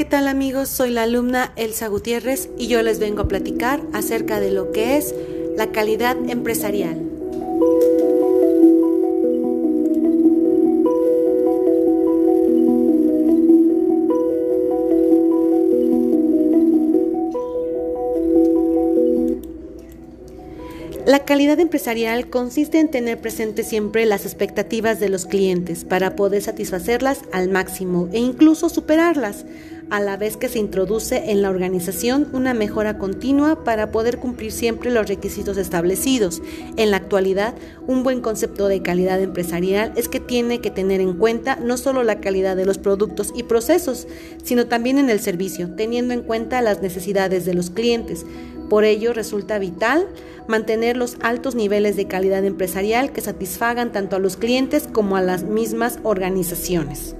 ¿qué tal amigos? Soy la alumna Elsa Gutiérrez y yo les vengo a platicar acerca de lo que es la calidad empresarial. La calidad empresarial consiste en tener presente siempre las expectativas de los clientes para poder satisfacerlas al máximo e incluso superarlas, a la vez que se introduce en la organización una mejora continua para poder cumplir siempre los requisitos establecidos. En la actualidad, un buen concepto de calidad empresarial es que tiene que tener en cuenta no solo la calidad de los productos y procesos, sino también en el servicio, teniendo en cuenta las necesidades de los clientes por ello, resulta vital mantener los altos niveles de calidad empresarial que satisfagan tanto a los clientes como a las mismas organizaciones.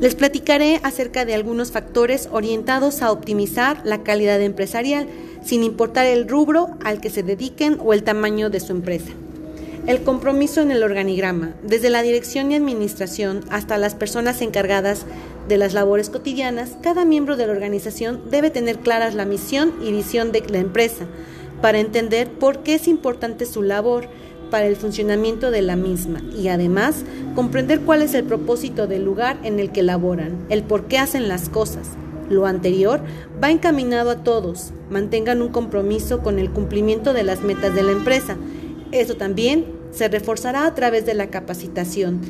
Les platicaré acerca de algunos factores orientados a optimizar la calidad empresarial, sin importar el rubro al que se dediquen o el tamaño de su empresa. El compromiso en el organigrama, desde la dirección y administración hasta las personas encargadas de las labores cotidianas, cada miembro de la organización debe tener claras la misión y visión de la empresa para entender por qué es importante su labor para el funcionamiento de la misma y además comprender cuál es el propósito del lugar en el que laboran, el por qué hacen las cosas. Lo anterior va encaminado a todos, mantengan un compromiso con el cumplimiento de las metas de la empresa. Eso también se reforzará a través de la capacitación,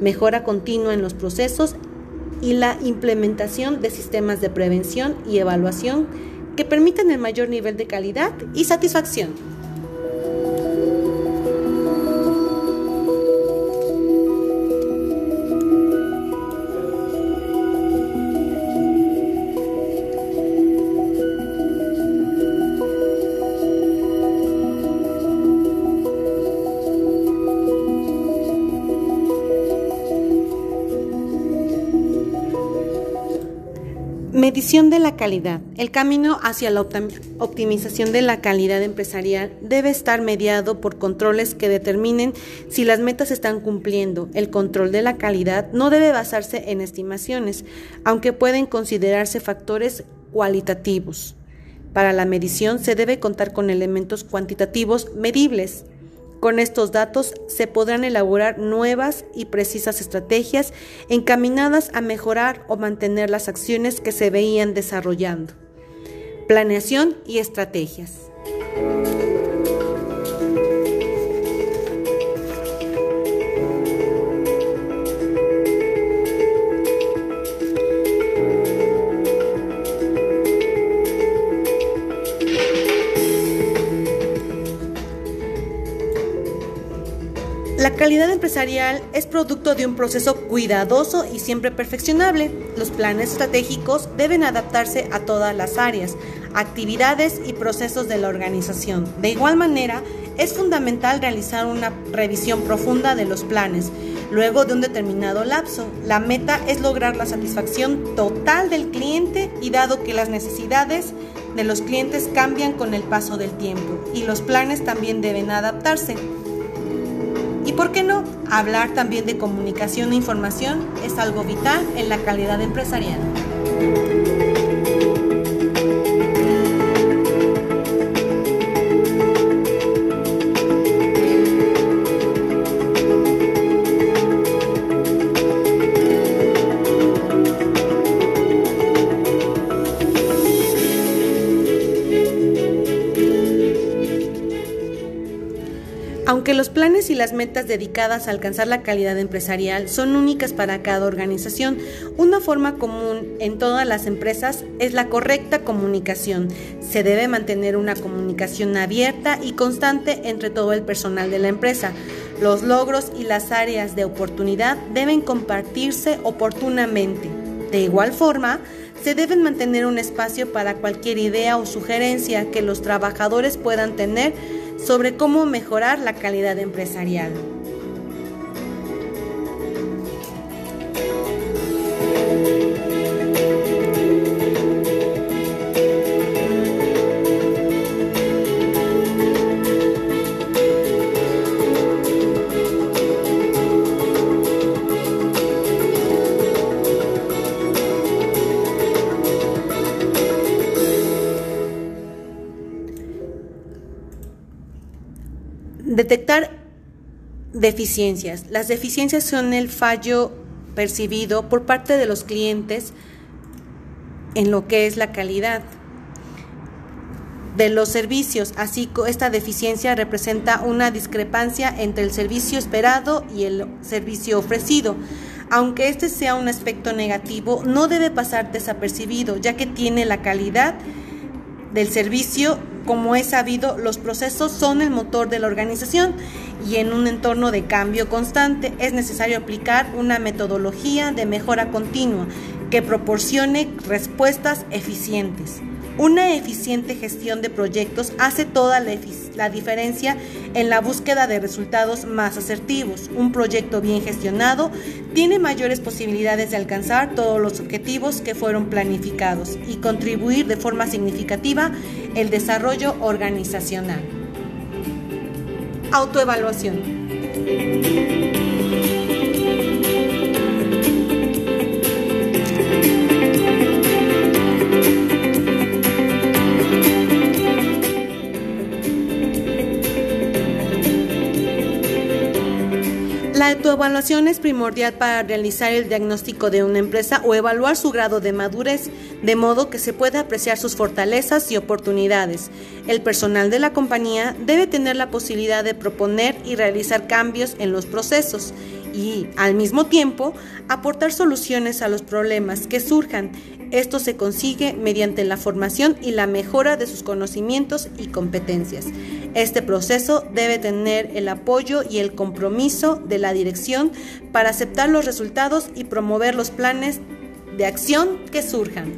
mejora continua en los procesos y la implementación de sistemas de prevención y evaluación que permitan el mayor nivel de calidad y satisfacción. Medición de la calidad. El camino hacia la optimización de la calidad empresarial debe estar mediado por controles que determinen si las metas están cumpliendo. El control de la calidad no debe basarse en estimaciones, aunque pueden considerarse factores cualitativos. Para la medición se debe contar con elementos cuantitativos medibles con estos datos se podrán elaborar nuevas y precisas estrategias encaminadas a mejorar o mantener las acciones que se veían desarrollando. Planeación y estrategias. La calidad empresarial es producto de un proceso cuidadoso y siempre perfeccionable. Los planes estratégicos deben adaptarse a todas las áreas, actividades y procesos de la organización. De igual manera, es fundamental realizar una revisión profunda de los planes. Luego de un determinado lapso, la meta es lograr la satisfacción total del cliente y dado que las necesidades de los clientes cambian con el paso del tiempo y los planes también deben adaptarse. Por qué no, hablar también de comunicación e información es algo vital en la calidad empresarial. Los planes y las metas dedicadas a alcanzar la calidad empresarial son únicas para cada organización, una forma común en todas las empresas es la correcta comunicación. Se debe mantener una comunicación abierta y constante entre todo el personal de la empresa. Los logros y las áreas de oportunidad deben compartirse oportunamente. De igual forma, se deben mantener un espacio para cualquier idea o sugerencia que los trabajadores puedan tener sobre cómo mejorar la calidad empresarial. Detectar deficiencias. Las deficiencias son el fallo percibido por parte de los clientes en lo que es la calidad de los servicios, así esta deficiencia representa una discrepancia entre el servicio esperado y el servicio ofrecido. Aunque este sea un aspecto negativo, no debe pasar desapercibido, ya que tiene la calidad del servicio. Como es sabido, los procesos son el motor de la organización y en un entorno de cambio constante es necesario aplicar una metodología de mejora continua que proporcione respuestas eficientes. Una eficiente gestión de proyectos hace toda la, diferencia en la búsqueda de resultados más asertivos. Un proyecto bien gestionado tiene mayores posibilidades de alcanzar todos los objetivos que fueron planificados y contribuir de forma significativa el desarrollo organizacional. Autoevaluación. La autoevaluación es primordial para realizar el diagnóstico de una empresa o evaluar su grado de madurez, de modo que se pueda apreciar sus fortalezas y oportunidades. El personal de la compañía debe tener la posibilidad de proponer y realizar cambios en los procesos y, al mismo tiempo, aportar soluciones a los problemas que surjan. Esto se consigue mediante la formación y la mejora de sus conocimientos y competencias. Este proceso debe tener el apoyo y el compromiso de la dirección para aceptar los resultados y promover los planes de acción que surjan.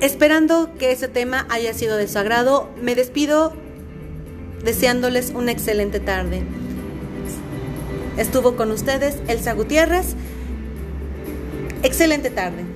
Esperando que ese tema haya sido de su agrado, me despido deseándoles una excelente tarde. Estuvo con ustedes Elsa Gutiérrez. Excelente tarde.